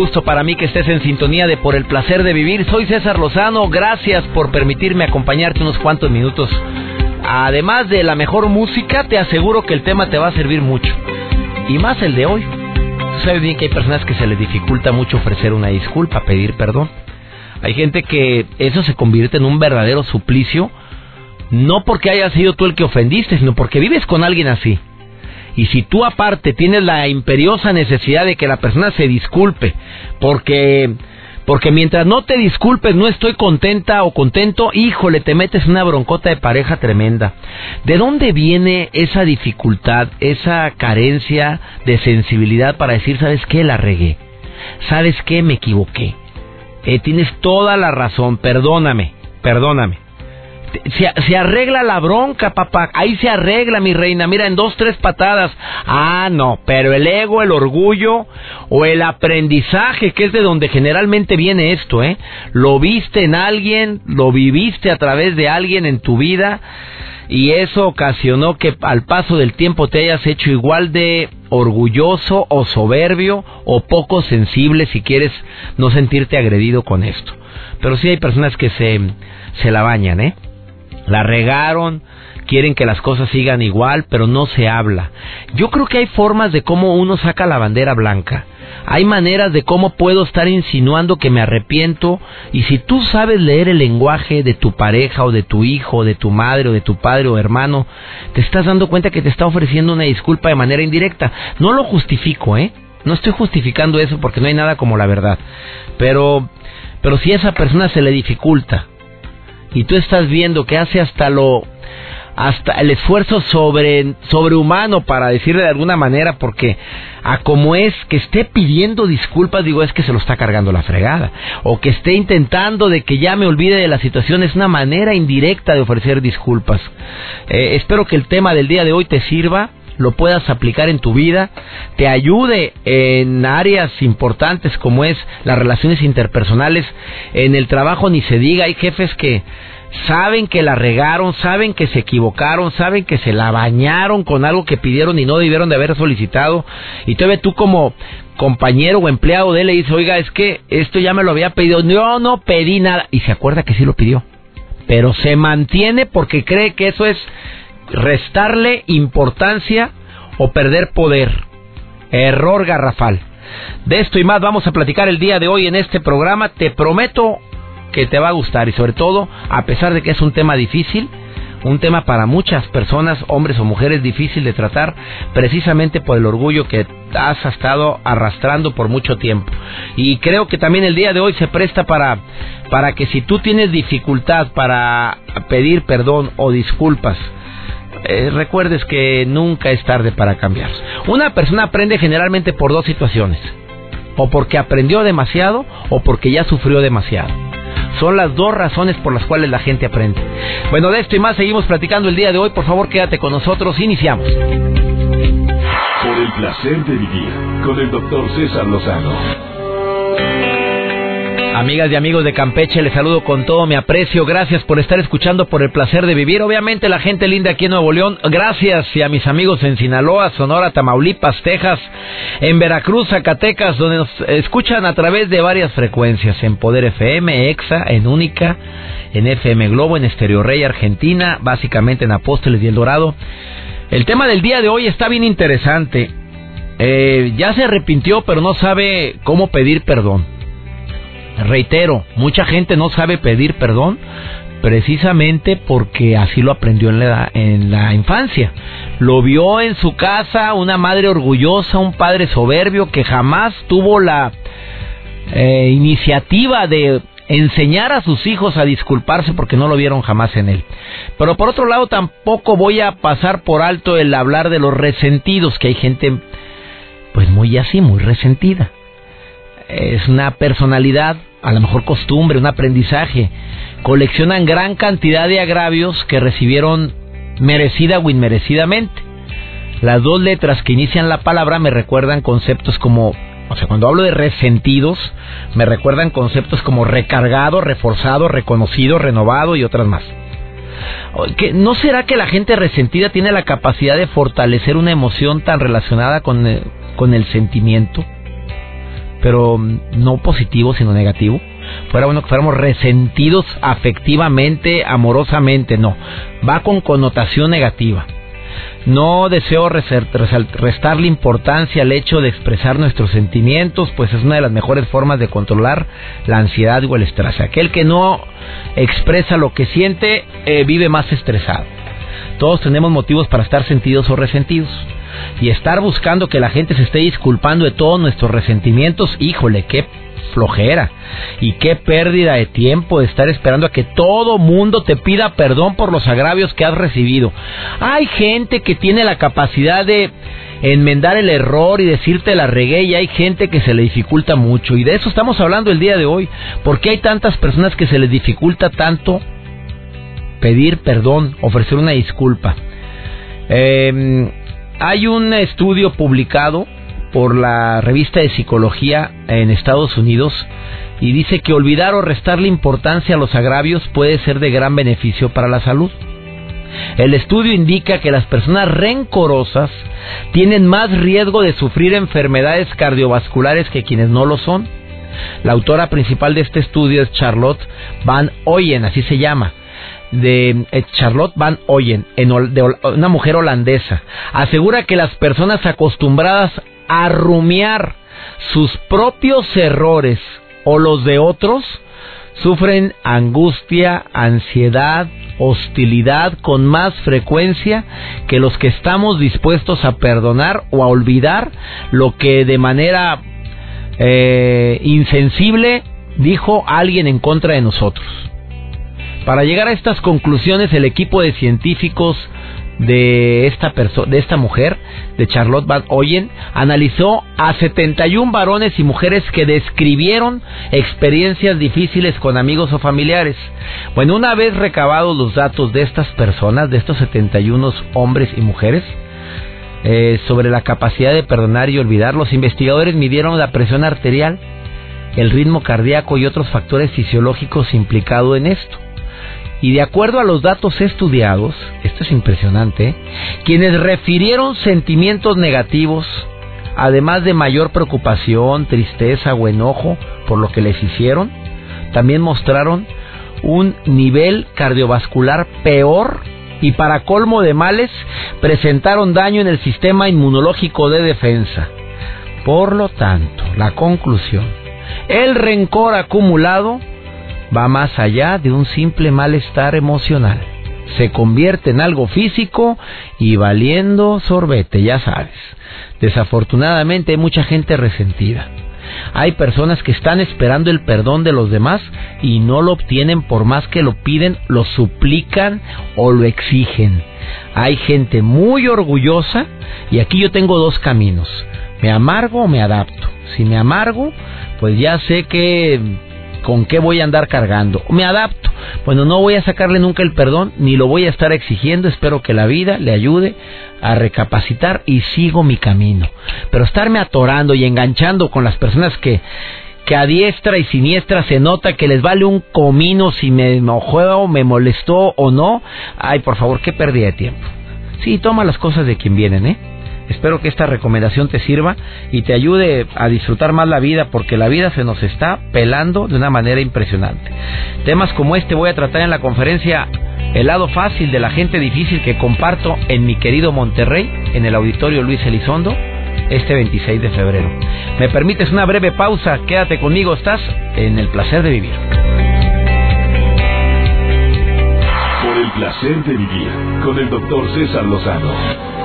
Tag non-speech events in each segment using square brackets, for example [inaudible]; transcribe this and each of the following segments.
Gusto para mí que estés en sintonía de Por el placer de vivir. Soy César Lozano. Gracias por permitirme acompañarte unos cuantos minutos. Además de la mejor música, te aseguro que el tema te va a servir mucho. Y más el de hoy. Sabes bien que hay personas que se les dificulta mucho ofrecer una disculpa, pedir perdón. Hay gente que eso se convierte en un verdadero suplicio, no porque haya sido tú el que ofendiste, sino porque vives con alguien así. Y si tú aparte tienes la imperiosa necesidad de que la persona se disculpe, porque porque mientras no te disculpes no estoy contenta o contento, híjole, te metes una broncota de pareja tremenda. ¿De dónde viene esa dificultad, esa carencia de sensibilidad para decir, ¿sabes qué? La regué. ¿Sabes qué? Me equivoqué. Eh, tienes toda la razón, perdóname, perdóname se, arregla la bronca, papá. Ahí se arregla, mi reina. Mira, en dos, tres patadas. Ah, no, pero el ego, el orgullo o el aprendizaje, que es de donde generalmente viene esto, ¿eh? Lo viste en alguien, lo viviste a través de alguien en tu vida y eso ocasionó que al paso del tiempo te hayas hecho igual de orgulloso o soberbio o poco sensible si quieres no sentirte agredido con esto. Pero sí hay personas que se, se la bañan, ¿eh? La regaron, quieren que las cosas sigan igual, pero no se habla. Yo creo que hay formas de cómo uno saca la bandera blanca. Hay maneras de cómo puedo estar insinuando que me arrepiento y si tú sabes leer el lenguaje de tu pareja o de tu hijo o de tu madre o de tu padre o hermano, te estás dando cuenta que te está ofreciendo una disculpa de manera indirecta. No lo justifico, ¿eh? No estoy justificando eso porque no hay nada como la verdad. Pero pero si a esa persona se le dificulta y tú estás viendo que hace hasta lo hasta el esfuerzo sobre sobrehumano para decirle de alguna manera porque a como es que esté pidiendo disculpas digo es que se lo está cargando la fregada o que esté intentando de que ya me olvide de la situación es una manera indirecta de ofrecer disculpas. Eh, espero que el tema del día de hoy te sirva lo puedas aplicar en tu vida, te ayude en áreas importantes como es las relaciones interpersonales, en el trabajo ni se diga, hay jefes que saben que la regaron, saben que se equivocaron, saben que se la bañaron con algo que pidieron y no debieron de haber solicitado. Y todavía tú como compañero o empleado de él le dices, oiga, es que esto ya me lo había pedido. No, no pedí nada. Y se acuerda que sí lo pidió. Pero se mantiene porque cree que eso es restarle importancia o perder poder. Error garrafal. De esto y más vamos a platicar el día de hoy en este programa. Te prometo que te va a gustar y sobre todo, a pesar de que es un tema difícil, un tema para muchas personas, hombres o mujeres, difícil de tratar, precisamente por el orgullo que has estado arrastrando por mucho tiempo. Y creo que también el día de hoy se presta para, para que si tú tienes dificultad para pedir perdón o disculpas, eh, recuerdes que nunca es tarde para cambiar. Una persona aprende generalmente por dos situaciones. O porque aprendió demasiado o porque ya sufrió demasiado. Son las dos razones por las cuales la gente aprende. Bueno, de esto y más seguimos platicando el día de hoy. Por favor, quédate con nosotros. Iniciamos. Por el placer de vivir con el doctor César Lozano. Amigas y amigos de Campeche, les saludo con todo mi aprecio. Gracias por estar escuchando por el placer de vivir. Obviamente la gente linda aquí en Nuevo León. Gracias y a mis amigos en Sinaloa, Sonora, Tamaulipas, Texas, en Veracruz, Zacatecas, donde nos escuchan a través de varias frecuencias. En Poder FM, EXA, en Única, en FM Globo, en Estereo Rey, Argentina, básicamente en Apóstoles y El Dorado. El tema del día de hoy está bien interesante. Eh, ya se arrepintió, pero no sabe cómo pedir perdón. Reitero, mucha gente no sabe pedir perdón precisamente porque así lo aprendió en la, infancia. Lo vio en su casa una madre orgullosa, un padre soberbio que jamás tuvo la eh, iniciativa de enseñar a sus hijos a disculparse porque no lo vieron jamás en él. Pero por otro lado tampoco voy a pasar por alto el hablar de los resentidos, que hay gente pues muy así, muy resentida. Es una personalidad, a lo mejor costumbre, un aprendizaje. Coleccionan gran cantidad de agravios que recibieron merecida o inmerecidamente. Las dos letras que inician la palabra me recuerdan conceptos como o sea, cuando hablo de resentidos, me recuerdan conceptos como recargado, reforzado, reconocido, renovado y otras más. ¿No será que la gente resentida tiene la capacidad de fortalecer una emoción tan relacionada con el, con el sentimiento? Pero no positivo, sino negativo. Fuera bueno que fuéramos resentidos afectivamente, amorosamente, no. Va con connotación negativa. No deseo restarle importancia al hecho de expresar nuestros sentimientos, pues es una de las mejores formas de controlar la ansiedad o el estrés. Aquel que no expresa lo que siente eh, vive más estresado. Todos tenemos motivos para estar sentidos o resentidos. Y estar buscando que la gente se esté disculpando de todos nuestros resentimientos, híjole, qué flojera. Y qué pérdida de tiempo de estar esperando a que todo mundo te pida perdón por los agravios que has recibido. Hay gente que tiene la capacidad de enmendar el error y decirte la regué y hay gente que se le dificulta mucho. Y de eso estamos hablando el día de hoy. ¿Por qué hay tantas personas que se les dificulta tanto pedir perdón, ofrecer una disculpa? Eh, hay un estudio publicado por la revista de psicología en Estados Unidos y dice que olvidar o restarle importancia a los agravios puede ser de gran beneficio para la salud. El estudio indica que las personas rencorosas tienen más riesgo de sufrir enfermedades cardiovasculares que quienes no lo son. La autora principal de este estudio es Charlotte Van Oyen, así se llama de eh, Charlotte Van Oyen, una mujer holandesa, asegura que las personas acostumbradas a rumiar sus propios errores o los de otros, sufren angustia, ansiedad, hostilidad con más frecuencia que los que estamos dispuestos a perdonar o a olvidar lo que de manera eh, insensible dijo alguien en contra de nosotros. Para llegar a estas conclusiones, el equipo de científicos de esta de esta mujer, de Charlotte Van Oyen, analizó a 71 varones y mujeres que describieron experiencias difíciles con amigos o familiares. Bueno, una vez recabados los datos de estas personas, de estos 71 hombres y mujeres, eh, sobre la capacidad de perdonar y olvidar, los investigadores midieron la presión arterial, el ritmo cardíaco y otros factores fisiológicos implicados en esto. Y de acuerdo a los datos estudiados, esto es impresionante, quienes refirieron sentimientos negativos, además de mayor preocupación, tristeza o enojo por lo que les hicieron, también mostraron un nivel cardiovascular peor y para colmo de males presentaron daño en el sistema inmunológico de defensa. Por lo tanto, la conclusión, el rencor acumulado va más allá de un simple malestar emocional. Se convierte en algo físico y valiendo sorbete, ya sabes. Desafortunadamente hay mucha gente resentida. Hay personas que están esperando el perdón de los demás y no lo obtienen por más que lo piden, lo suplican o lo exigen. Hay gente muy orgullosa y aquí yo tengo dos caminos. Me amargo o me adapto. Si me amargo, pues ya sé que ¿Con qué voy a andar cargando? Me adapto. Bueno, no voy a sacarle nunca el perdón, ni lo voy a estar exigiendo. Espero que la vida le ayude a recapacitar y sigo mi camino. Pero estarme atorando y enganchando con las personas que, que a diestra y siniestra se nota que les vale un comino si me enojó, me molestó o no. Ay, por favor, qué pérdida de tiempo. Sí, toma las cosas de quien vienen, ¿eh? Espero que esta recomendación te sirva y te ayude a disfrutar más la vida porque la vida se nos está pelando de una manera impresionante. Temas como este voy a tratar en la conferencia El lado fácil de la gente difícil que comparto en mi querido Monterrey, en el auditorio Luis Elizondo, este 26 de febrero. ¿Me permites una breve pausa? Quédate conmigo, estás en el placer de vivir. Por el placer de vivir con el doctor César Lozano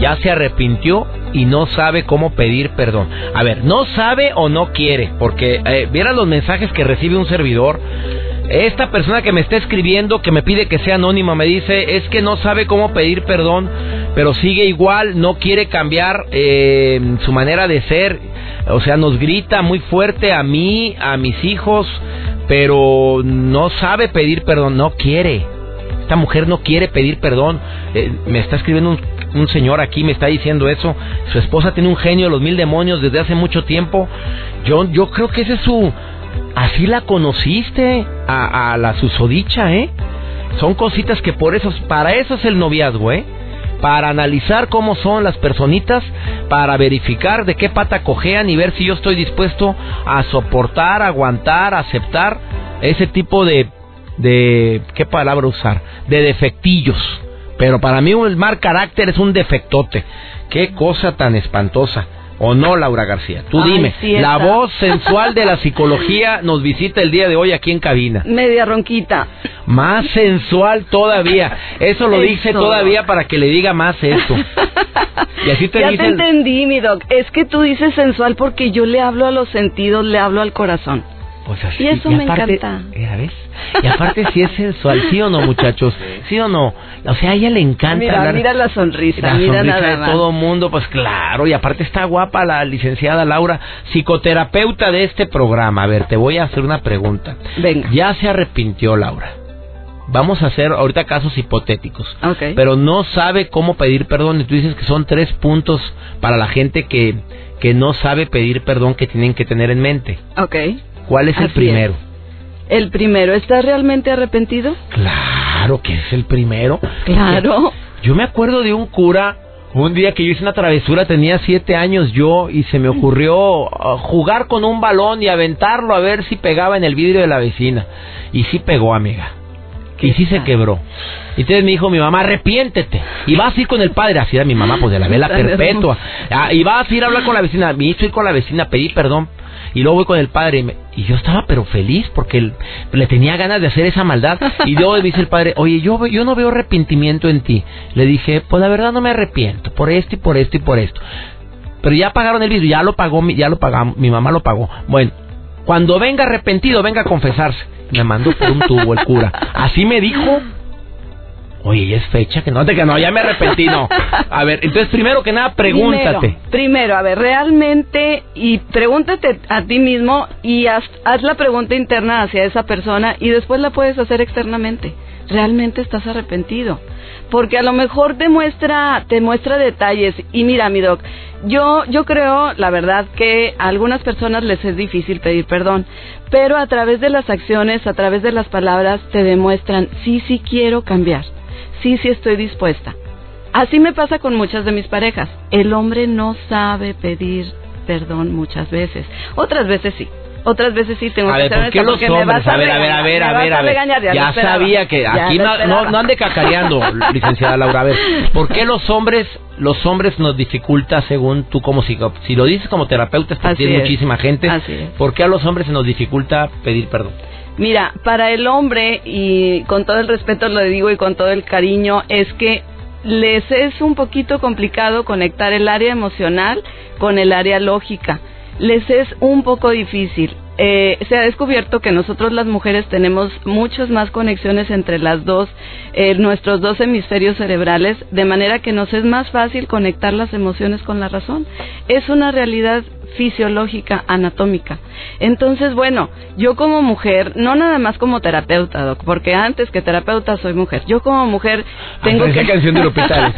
ya se arrepintió y no sabe cómo pedir perdón. A ver, no sabe o no quiere, porque eh, los mensajes que recibe un servidor. Esta persona que me está escribiendo, que me pide que sea anónima, me dice, es que no sabe cómo pedir perdón, pero sigue igual, no quiere cambiar eh, su manera de ser. O sea, nos grita muy fuerte a mí, a mis hijos, pero no sabe pedir perdón, no quiere. Esta mujer no quiere pedir perdón. Eh, me está escribiendo un, señor aquí, me está diciendo eso. Su esposa tiene un genio de los mil demonios desde hace mucho tiempo. Yo, yo creo que ese es su... Así la conociste a, a la susodicha, ¿eh? Son cositas que por eso, para eso es el noviazgo, ¿eh? Para analizar cómo son las personitas, para verificar de qué pata cojean y ver si yo estoy dispuesto a soportar, aguantar, aceptar ese tipo de de ¿qué palabra usar? De defectillos. Pero para mí el mal carácter es un defectote. Qué cosa tan espantosa. ¿O no, Laura García? Tú dime, la voz sensual de la psicología nos visita el día de hoy aquí en cabina. Media ronquita. Más sensual todavía. Eso lo dice todavía para que le diga más esto. [laughs] Y así te ya te entendí, mi doc. Es que tú dices sensual porque yo le hablo a los sentidos, le hablo al corazón. Pues y eso me encanta. Y aparte si es sensual, ¿sí o no, muchachos? ¿Sí o no? O sea, a ella le encanta. Mira, mira la sonrisa, la mira sonrisa de todo mundo, pues claro. Y aparte está guapa la licenciada Laura, psicoterapeuta de este programa. A ver, te voy a hacer una pregunta. Venga. Ya se arrepintió Laura. Vamos a hacer ahorita casos hipotéticos. Okay. Pero no sabe cómo pedir perdón. Y tú dices que son tres puntos para la gente que, que no sabe pedir perdón que tienen que tener en mente. Ok. ¿Cuál es el primero? El primero, ¿estás realmente arrepentido? Claro que es el primero. Claro. Yo me acuerdo de un cura, un día que yo hice una travesura, tenía siete años yo, y se me ocurrió uh, jugar con un balón y aventarlo a ver si pegaba en el vidrio de la vecina. Y sí pegó, amiga. Y sí se quebró. Y entonces me dijo mi mamá, arrepiéntete. Y vas a ir con el padre, así era mi mamá, pues de la vela perpetua. Ah, y vas a ir a hablar con la vecina. Me hizo ir con la vecina, pedí perdón y luego voy con el padre y, yo estaba pero feliz porque le tenía ganas de hacer esa maldad y luego me dice el padre, oye, yo, yo no veo arrepentimiento en ti. Le dije, pues la verdad no me arrepiento por esto y por esto y por esto. Pero ya pagaron el vidrio, ya lo pagó, ya lo pagamos, mi mamá lo pagó. Bueno, cuando venga arrepentido, venga a confesarse. Me mandó por un tubo el cura. Así me dijo Oye, es fecha que no te que no, ya me arrepentí, no. [laughs] A ver, entonces primero que nada, pregúntate. Primero, a ver, realmente, y pregúntate a ti mismo y haz, haz la pregunta interna hacia esa persona y después la puedes hacer externamente. ¿Realmente estás arrepentido? Porque a lo mejor te muestra, te muestra detalles. Y mira, mi doc, yo, yo creo, la verdad, que a algunas personas les es difícil pedir perdón, pero a través de las acciones, a través de las palabras, te demuestran, sí, sí quiero cambiar sí, sí estoy dispuesta. Así me pasa con muchas de mis parejas. El hombre no sabe pedir perdón muchas veces. Otras veces sí. Otras veces sí tengo a que ver, ¿por qué los hombres? A, ver, a ver, a ver, a ver, a ver. Ya, sabía que aquí no, no, ande cacareando, licenciada Laura. A ver, ¿por qué los hombres los hombres nos dificulta según tú como si, si lo dices como terapeuta, estás tiene muchísima gente. ¿Por qué a los hombres se nos dificulta pedir perdón? Mira, para el hombre, y con todo el respeto lo digo y con todo el cariño, es que les es un poquito complicado conectar el área emocional con el área lógica. Les es un poco difícil. Eh, se ha descubierto que nosotros las mujeres tenemos muchas más conexiones entre las dos, eh, nuestros dos hemisferios cerebrales, de manera que nos es más fácil conectar las emociones con la razón. Es una realidad fisiológica, anatómica. Entonces, bueno, yo como mujer, no nada más como terapeuta, doc, porque antes que terapeuta soy mujer. Yo como mujer tengo que... canción de Lupita.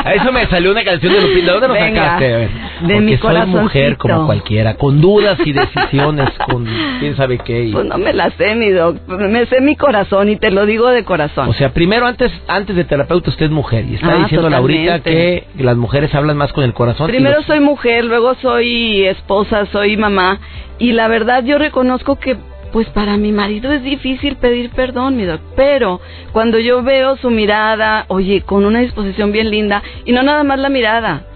[laughs] A eso me salió una canción de Lupita. ¿Dónde nos sacaste? De mi soy mujer como cualquiera, con dudas y decisiones, con quién sabe qué. Pues no me la sé, mi doc. Me sé mi corazón y te lo digo de corazón. O sea, primero antes antes de terapeuta usted es mujer y está ah, diciendo ahorita que las mujeres hablan más con el corazón. Primero soy mujer, luego soy esposa, soy mamá y la verdad yo reconozco que pues para mi marido es difícil pedir perdón, mi doc, pero cuando yo veo su mirada, oye, con una disposición bien linda, y no nada más la mirada,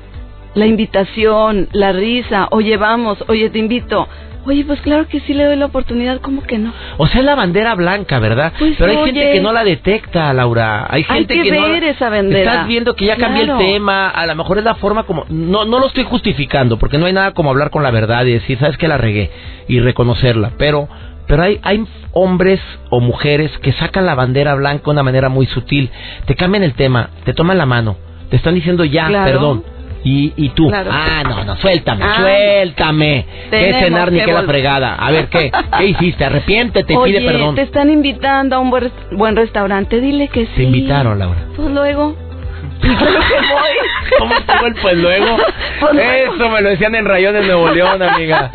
la invitación, la risa, oye, vamos, oye, te invito, Oye, pues claro que sí le doy la oportunidad, ¿cómo que no? O sea, es la bandera blanca, ¿verdad? Pues, Pero hay oye. gente que no la detecta, Laura. Hay Hay gente que no ver la- esa bandera. Estás viendo que ya cambió Claro. el tema, a lo mejor es la forma como no no lo estoy justificando, porque no hay nada como hablar con la verdad y decir, "¿Sabes que la regué?" y reconocerla, pero pero hay, hay hombres o mujeres que sacan la bandera blanca de una manera muy sutil, te cambian el tema, te toman la mano, te están diciendo ya, Claro. perdón, y, y tú, Claro. ah, no, no, suéltame, suéltame, tenemos cenar ni que la fregada, a ver, ¿qué? ¿Qué [laughs] hiciste? Arrepiéntete, Oye, pide perdón. te están invitando a un buen, buen restaurante, dile que sí. Te invitaron, Laura. Pues luego. Claro que voy. ¿Cómo estuvo el pues luego? [laughs] Pues. Eso me lo decían en Rayón de Nuevo León, amiga.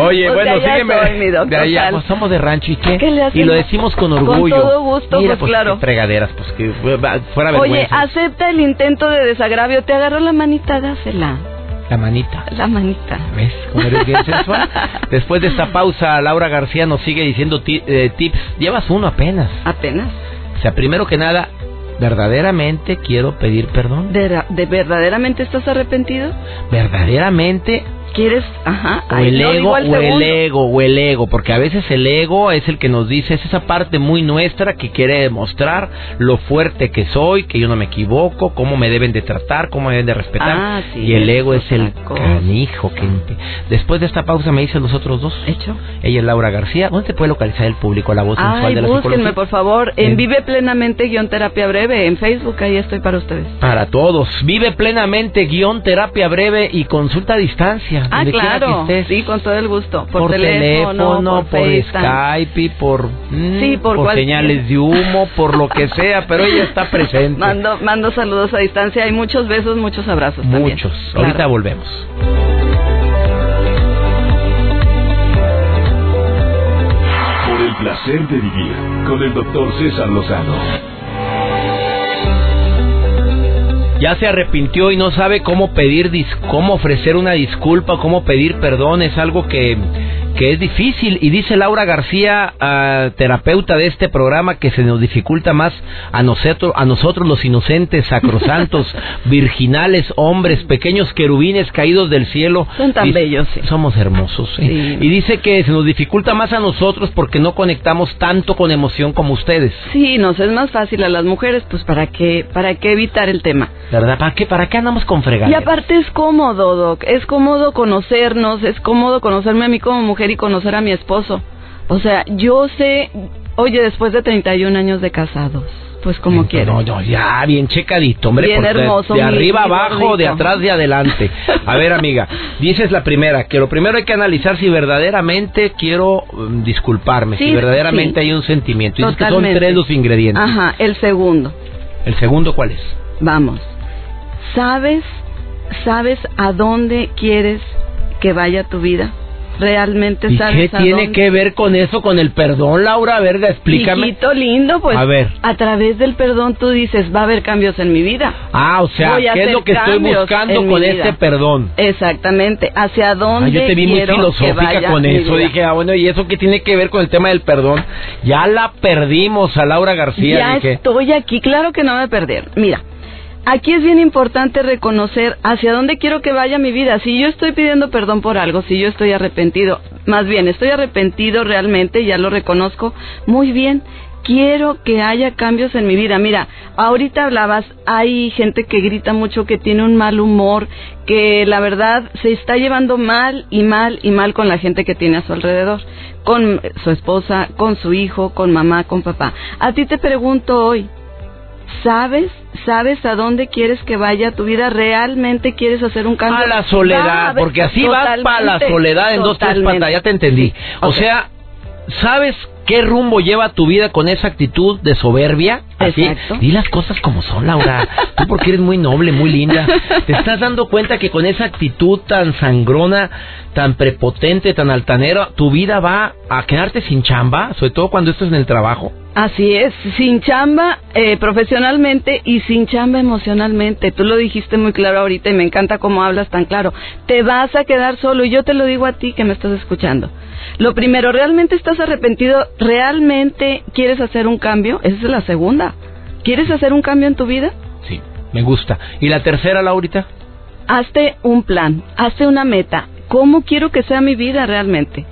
Oye, Pues bueno, sígueme. soy, de allá, pues somos de rancho y qué. ¿Qué y lo decimos con Con orgullo. todo gusto, Mira, pues, claro. qué fregaderas, pues que fuera Oye, vergüenza. acepta el intento de desagravio. Te agarró la manita, dásela. La manita. La manita. ¿Ves cómo eres bien sensual? [laughs] Después de esta pausa, Laura García nos sigue diciendo eh, tips. Llevas uno apenas. Apenas. O sea, primero que nada, verdaderamente quiero pedir perdón. ¿De, ra- de verdaderamente estás arrepentido? Verdaderamente ¿Quieres? Ajá. O el ego, o el ego, o el ego, porque a veces el ego es el que nos dice, es esa parte muy nuestra que quiere demostrar lo fuerte que soy, que yo no me equivoco, cómo me deben de tratar, cómo me deben de respetar. Ah, sí, y el ego es el cosa. canijo que... Después de esta pausa me dicen los otros dos. Hecho. Ella es Laura García. ¿Dónde te puede localizar el público, la voz sensual Ay, de la psicología? por favor, en En- Vive Plenamente guion terapia breve, en Facebook, ahí estoy para ustedes. Para todos. Vive plenamente, guion, terapia breve y consulta a distancia. Ah, donde quiera que claro, estés. sí, con todo el gusto. Por, por, teléfono, por. Skype, por, mm, Sí, por cualquier- señales de humo, por lo que sea, pero ella está presente. Mando, mando saludos a distancia y muchos besos, muchos abrazos también. Muchos. Claro. Ahorita volvemos. Por el placer de vivir con el doctor César Lozano. Ya se arrepintió y no sabe cómo pedir, cómo ofrecer una disculpa, cómo pedir perdón. Es algo que, que es difícil. Y dice Laura García, ah, terapeuta de este programa, que se nos dificulta más a nosotros, a nosotros los inocentes, sacrosantos, [laughs] virginales, hombres, pequeños querubines caídos del cielo. Son tan bellos, sí. Somos hermosos. sí. Sí. Y dice que se nos dificulta más a nosotros porque no conectamos tanto con emoción como ustedes. Sí, nos es más fácil a las mujeres, pues para qué, para qué evitar el tema. ¿Verdad? ¿Para qué, para qué andamos con Y fregaderas? aparte es cómodo, Doc, es cómodo conocernos, es cómodo conocerme a mí como mujer y conocer a mi esposo. O sea, yo sé, oye, después de 31 años de casados, pues como No, quieres. No, no, ya, bien checadito, hombre. Bien de- hermoso, De, mi- arriba mi abajo, de atrás, de adelante. A ver, amiga, dices la primera, que lo primero hay que analizar si verdaderamente quiero mm, disculparme, si verdaderamente sí. hay un sentimiento. Dices que son tres los ingredientes. Ajá, el segundo. El segundo, ¿cuál es? Vamos. ¿Sabes, sabes a dónde quieres que vaya tu vida? ¿Realmente ¿Y sabes qué a tiene dónde? que ver con eso, con el perdón, Laura? Verga, explícame. Hijito lindo, pues. A ver. A través del perdón tú dices, va a haber cambios en mi vida. Ah, o sea, Voy a ¿qué es lo que estoy buscando con este perdón? Exactamente. ¿Hacia dónde Ah, yo te vi muy filosófica con eso. Dije, ah, bueno, ¿y eso qué tiene que ver con el tema del perdón? Ya la perdimos a Laura García. ya dije, estoy aquí, claro que no me perdieron. Mira, aquí es bien importante reconocer hacia dónde quiero que vaya mi vida. Si yo estoy pidiendo perdón por algo, si yo estoy arrepentido, más bien estoy arrepentido realmente, ya lo reconozco, muy bien. Quiero que haya cambios en mi vida. Mira, ahorita hablabas, hay gente que grita mucho, que tiene un mal humor, que la verdad se está llevando mal y mal y mal con la gente que tiene a su alrededor, con su esposa, con su hijo, con mamá, con papá. A ti te pregunto hoy, ¿Sabes? ¿Sabes a dónde quieres que vaya tu vida? ¿Realmente quieres hacer un cambio? a la soledad, porque así vas para la Totalmente, soledad en dos, tres totalmente. patas, ya te entendí. O sea, ¿sabes qué rumbo lleva tu vida con esa actitud de soberbia? Así, Exacto. di las cosas como son, Laura. [laughs] Tú porque eres muy noble, muy linda. ¿Te estás dando cuenta que con esa actitud tan sangrona, tan prepotente, tan altanera, tu vida va a quedarte sin chamba? Sobre todo cuando esto es en el trabajo. Así es, sin chamba eh, profesionalmente y sin chamba emocionalmente. Tú lo dijiste muy claro ahorita y me encanta cómo hablas tan claro. Te vas a quedar solo y yo te lo digo a ti que me estás escuchando. Lo primero, ¿realmente estás arrepentido? ¿Realmente quieres hacer un cambio? Esa es la segunda. ¿Quieres hacer un cambio en tu vida? Sí, me gusta. ¿Y la tercera, Laurita? Hazte un plan, hazte una meta. ¿Cómo quiero que sea mi vida realmente?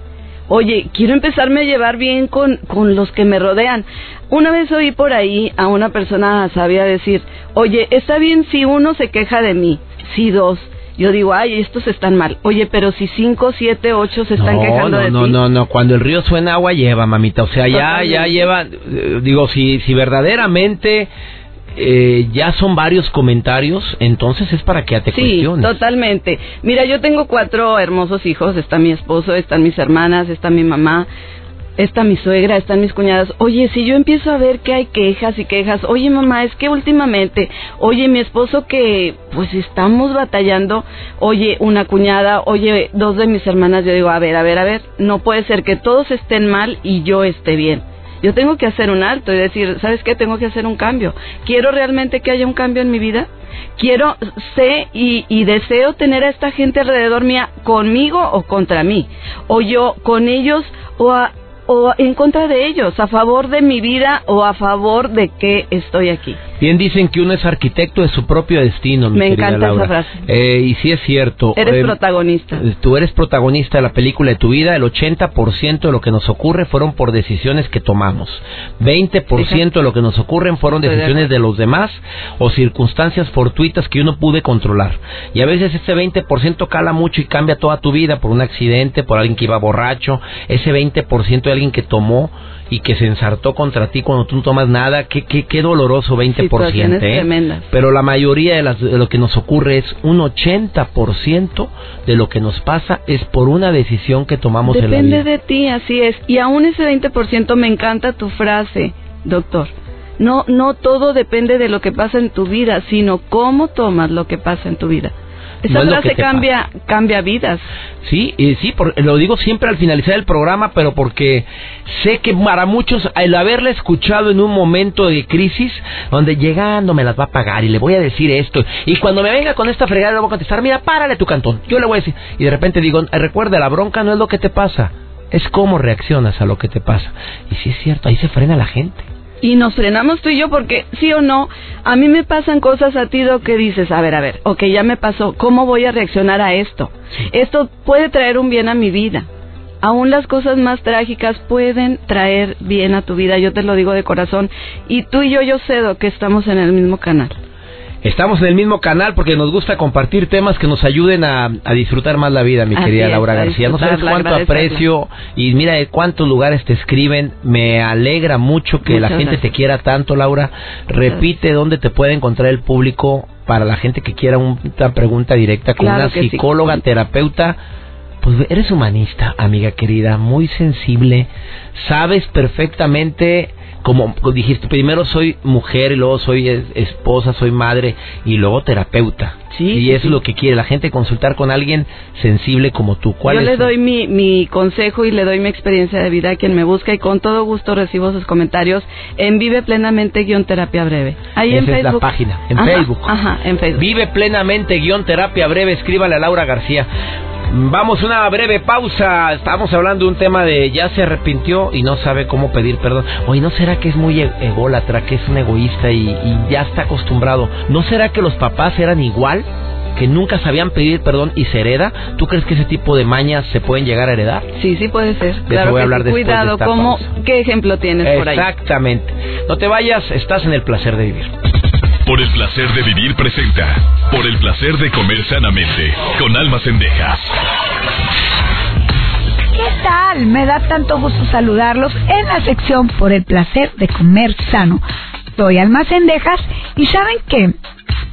Oye, quiero empezarme a llevar bien con, con los que me rodean. Una vez oí por ahí a una persona sabia decir, oye, está bien si uno se queja de mí, si dos, yo digo, ay, estos están mal. Oye, pero si cinco, siete, ocho se están quejando de no, ti. No, no, no, cuando el río suena agua lleva, mamita. O sea, ya, ya lleva, eh, digo, si, si verdaderamente eh, ya son varios comentarios, entonces es para que te sí, totalmente. Mira, yo tengo cuatro hermosos hijos. Está mi esposo, están mis hermanas, está mi mamá está mi suegra, están mis cuñadas. Oye, si yo empiezo a ver que hay quejas y quejas, oye mamá, es que últimamente, oye mi esposo que pues estamos batallando, oye una cuñada, oye dos de mis hermanas, yo digo, a ver, a ver, a ver, no puede ser que todos estén mal y yo esté bien. Yo tengo que hacer un alto y decir, ¿sabes qué? Tengo que hacer un cambio. ¿Quiero realmente que haya un cambio en mi vida? Quiero, sé y, y deseo tener a esta gente alrededor mía conmigo o contra mí. O yo con ellos o a, o en contra de ellos, a favor de mi vida o a favor de que estoy aquí. Bien dicen que uno es arquitecto de su propio destino, mi Me encanta esa frase. Eh, y sí es cierto. Eres eh, protagonista. Tú eres protagonista de la película de tu vida. El 80% de lo que nos ocurre fueron por decisiones que tomamos. 20% de lo que nos ocurren fueron decisiones de los demás o circunstancias fortuitas que uno pude controlar. Y a veces ese 20% cala mucho y cambia toda tu vida por un accidente, por alguien que iba borracho. Ese 20% de alguien que tomó y que se ensartó contra ti cuando tú no tomas nada, qué, qué, qué doloroso 20%. ¿eh? Pero la mayoría de, las, de lo que nos ocurre es un 80% de lo que nos pasa es por una decisión que tomamos Depende en la vida. de ti, así es. Y aún ese 20% me encanta tu frase, doctor. No, no todo depende de lo que pasa en tu vida, sino cómo tomas lo que pasa en tu vida. Esa frase cambia, cambia vidas. Sí, y sí, lo digo siempre al finalizar el programa, pero porque sé que para muchos el haberla escuchado en un momento de crisis, donde llegando me las va a pagar y le voy a decir esto, y cuando me venga con esta fregada le voy a contestar, mira, párale tu cantón, yo le voy a decir, y de repente digo, recuerda, la bronca no es lo que te pasa, es cómo reaccionas a lo que te pasa. Y sí es cierto, ahí se frena la gente y nos frenamos tú y yo porque sí o no, a mí me pasan cosas a ti que dices, a ver, a ver, ok, ya me pasó, ¿cómo voy a reaccionar a esto? Esto puede traer un bien a mi vida. Aún las cosas más trágicas pueden traer bien a tu vida, yo te lo digo de corazón. Y tú y yo, yo cedo que estamos en el mismo canal. Estamos en el mismo canal porque nos gusta compartir temas que nos ayuden a, disfrutar más la vida, mi querida Laura García. No sabes cuánto aprecio y mira de cuántos lugares te escriben. Me alegra mucho que la gente te quiera tanto, Laura. Repite dónde te puede encontrar el público para la gente que quiera una pregunta directa con una psicóloga, terapeuta. Pues eres humanista, amiga querida, muy sensible, sabes perfectamente como dijiste, primero soy mujer y luego soy esposa, soy madre y luego terapeuta. Sí, y eso es lo que quiere la gente, consultar con alguien sensible como tú. ¿Cuál Yo le doy mi, mi consejo y le doy mi experiencia de vida a quien me busca y con todo gusto recibo sus comentarios en Vive Plenamente guion terapia breve. Ahí en Facebook. es la página, en Facebook. Ajá, en Facebook. Vive Plenamente guion terapia breve, escríbale a Laura García. Vamos una breve pausa. Estamos hablando de un tema de ya se arrepintió y no sabe cómo pedir perdón. Oye, ¿no será que es muy e-, ególatra, que es un egoísta y, y ya está acostumbrado? ¿No será que los papás eran igual? que nunca sabían pedir perdón y se hereda, ¿tú crees que ese tipo de mañas se pueden llegar a heredar? Sí, sí puede ser. claro voy a hablar Cuidado, ¿cómo, ¿qué ejemplo tienes por ahí? Exactamente. No te vayas, estás en el placer de vivir. Por el placer de vivir presenta. Por el placer de comer sanamente. Con almas endejas. ¿Qué tal? Me da tanto gusto saludarlos en la sección Por el placer de comer sano. Soy Almas Endejas y ¿saben qué?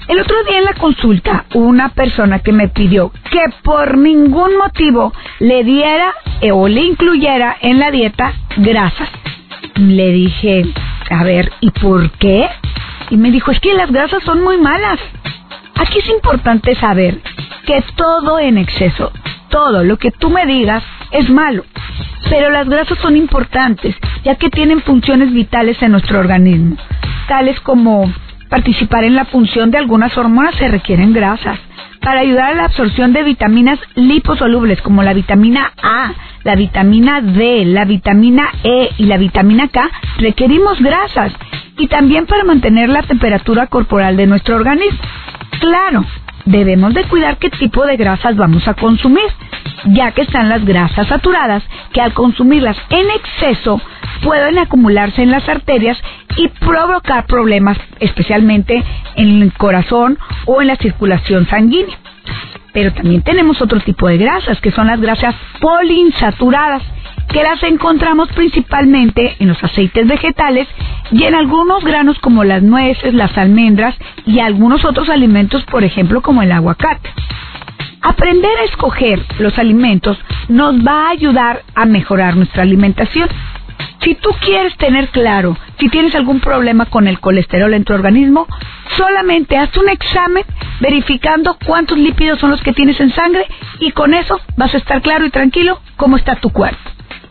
El otro día en la consulta, una persona que me pidió que por ningún motivo le diera o le incluyera en la dieta grasas. Le dije, a ver, ¿y por qué? Y me dijo, es que las grasas son muy malas. Aquí es importante saber que todo en exceso, todo lo que tú me digas es malo. Pero las grasas son importantes, ya que tienen funciones vitales en nuestro organismo, tales como participar en la función de algunas hormonas se requieren grasas. Para ayudar a la absorción de vitaminas liposolubles como la vitamina A, la vitamina D, la vitamina E y la vitamina K, requerimos grasas y también para mantener la temperatura corporal de nuestro organismo. Claro, debemos de cuidar qué tipo de grasas vamos a consumir. ya que están las grasas saturadas que al consumirlas en exceso pueden acumularse en las arterias y provocar problemas especialmente en el corazón o en la circulación sanguínea. Pero también tenemos otro tipo de grasas, que son las grasas poliinsaturadas, que las encontramos principalmente en los aceites vegetales y en algunos granos como las nueces, las almendras y algunos otros alimentos, por ejemplo, como el aguacate. Aprender a escoger los alimentos nos va a ayudar a mejorar nuestra alimentación. Si tú quieres tener claro si tienes algún problema con el colesterol en tu organismo, solamente haz un examen verificando cuántos lípidos son los que tienes en sangre y con eso vas a estar claro y tranquilo cómo está tu cuerpo.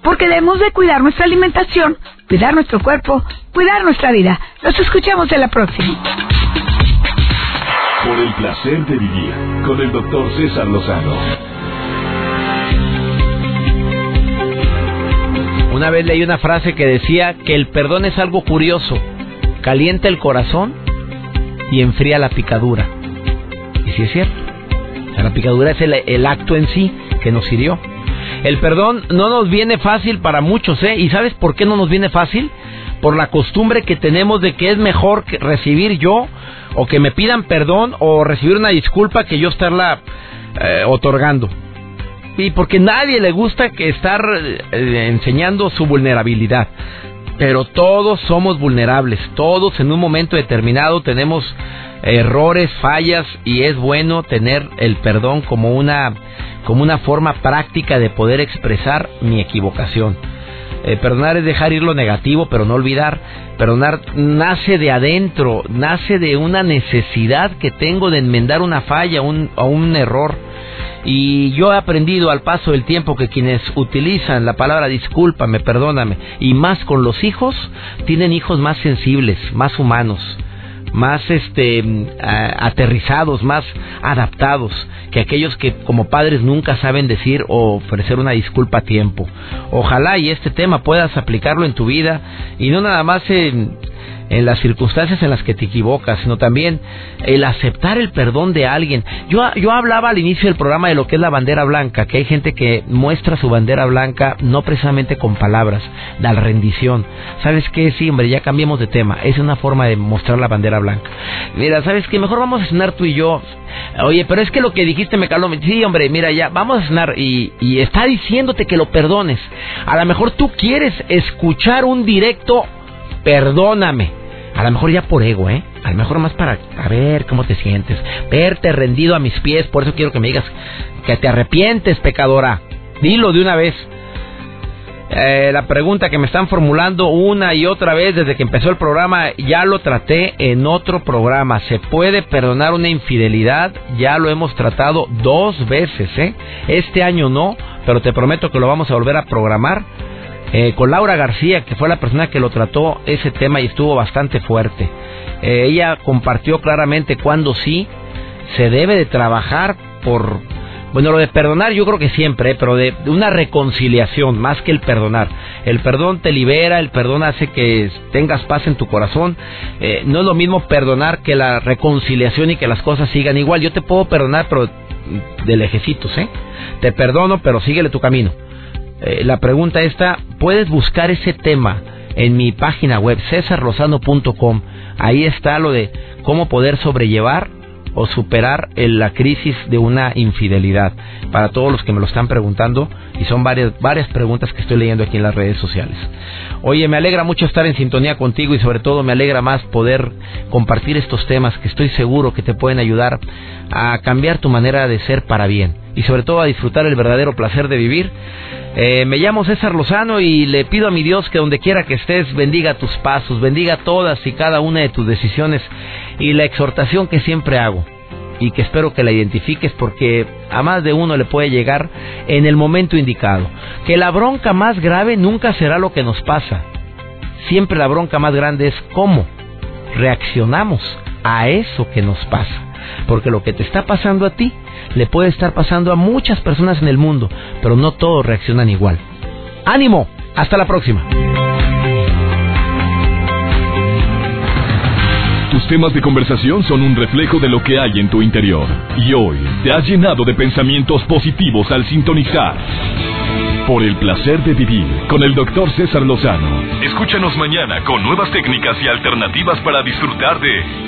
Porque debemos de cuidar nuestra alimentación, cuidar nuestro cuerpo, cuidar nuestra vida. Nos escuchamos en la próxima. Por el placer de vivir con el doctor César Lozano. Una vez leí una frase que decía que el perdón es algo curioso, calienta el corazón y enfría la picadura. Y sí es cierto, la picadura es el, acto en sí que nos hirió. El perdón no nos viene fácil para muchos, ¿eh? ¿Y sabes por qué no nos viene fácil? Por la costumbre que tenemos de que es mejor recibir yo o que me pidan perdón o recibir una disculpa que yo estarla eh, otorgando. Y porque nadie le gusta que estar eh, enseñando su vulnerabilidad. Pero todos somos vulnerables, todos en un momento determinado tenemos errores, fallas y es bueno tener el perdón como una como una forma práctica de poder expresar mi equivocación. Eh, perdonar es dejar ir lo negativo, pero no olvidar. Perdonar nace de adentro, nace de una necesidad que tengo de enmendar una falla un, o un error. Y yo he aprendido al paso del tiempo que quienes utilizan la palabra discúlpame, perdóname, y más con los hijos, tienen hijos más sensibles, más humanos más este aterrizados, más adaptados que aquellos que como padres nunca saben decir o ofrecer una disculpa a tiempo. Ojalá y este tema puedas aplicarlo en tu vida y no nada más en en las circunstancias en las que te equivocas, sino también el aceptar el perdón de alguien. Yo, yo hablaba al inicio del programa de lo que es la bandera blanca, que hay gente que muestra su bandera blanca no precisamente con palabras, la rendición. ¿Sabes qué? Sí, hombre, ya cambiemos de tema. Es una forma de mostrar la bandera blanca. Mira, ¿sabes qué? Mejor vamos a cenar tú y yo. Oye, pero es que lo que dijiste me caló. Sí, hombre, mira, ya vamos a cenar y, y está diciéndote que lo perdones. A lo mejor tú quieres escuchar un directo perdóname. A lo mejor ya por ego, ¿eh? A lo mejor más para a ver cómo te sientes. Verte rendido a mis pies. Por eso quiero que me digas que te arrepientes, pecadora. Dilo de una vez. Eh, la pregunta que me están formulando una y otra vez desde que empezó el programa, ya lo traté en otro programa. ¿Se puede perdonar una infidelidad? Ya lo hemos tratado dos veces, ¿eh? Este año no, pero te prometo que lo vamos a volver a programar eh, con Laura García, que fue la persona que lo trató ese tema y estuvo bastante fuerte. Eh, ella compartió claramente cuando sí se debe de trabajar por, bueno, lo de perdonar yo creo que siempre, eh, pero de, una reconciliación más que el perdonar. El perdón te libera, el perdón hace que tengas paz en tu corazón. no es lo mismo perdonar que la reconciliación y que las cosas sigan igual. Yo te puedo perdonar, pero de lejecitos, ¿eh? Te perdono, pero síguele tu camino. Eh, la pregunta esta, puedes buscar ese tema en mi página web cesarrosano.com. Ahí está lo de cómo poder sobrellevar o superar la crisis de una infidelidad. Para todos los que me lo están preguntando, y son varias, varias preguntas que estoy leyendo aquí en las redes sociales. Oye, me alegra mucho estar en sintonía contigo y sobre todo me alegra más poder compartir estos temas que estoy seguro que te pueden ayudar a cambiar tu manera de ser para bien y sobre todo a disfrutar el verdadero placer de vivir eh, me llamo César Lozano y le pido a mi Dios que donde quiera que estés bendiga tus pasos, bendiga todas y cada una de tus decisiones y la exhortación que siempre hago y que espero que la identifiques porque a más de uno le puede llegar en el momento indicado. Que la bronca más grave nunca será lo que nos pasa. Siempre la bronca más grande es cómo reaccionamos a eso que nos pasa. Porque lo que te está pasando a ti le puede estar pasando a muchas personas en el mundo, pero no todos reaccionan igual. ¡Ánimo! Hasta la próxima. Tu tus temas de conversación son un reflejo de lo que hay en tu interior. Y hoy te has llenado de pensamientos positivos al sintonizar. Por el placer de vivir con el doctor César Lozano. Escúchanos mañana con nuevas técnicas y alternativas para disfrutar de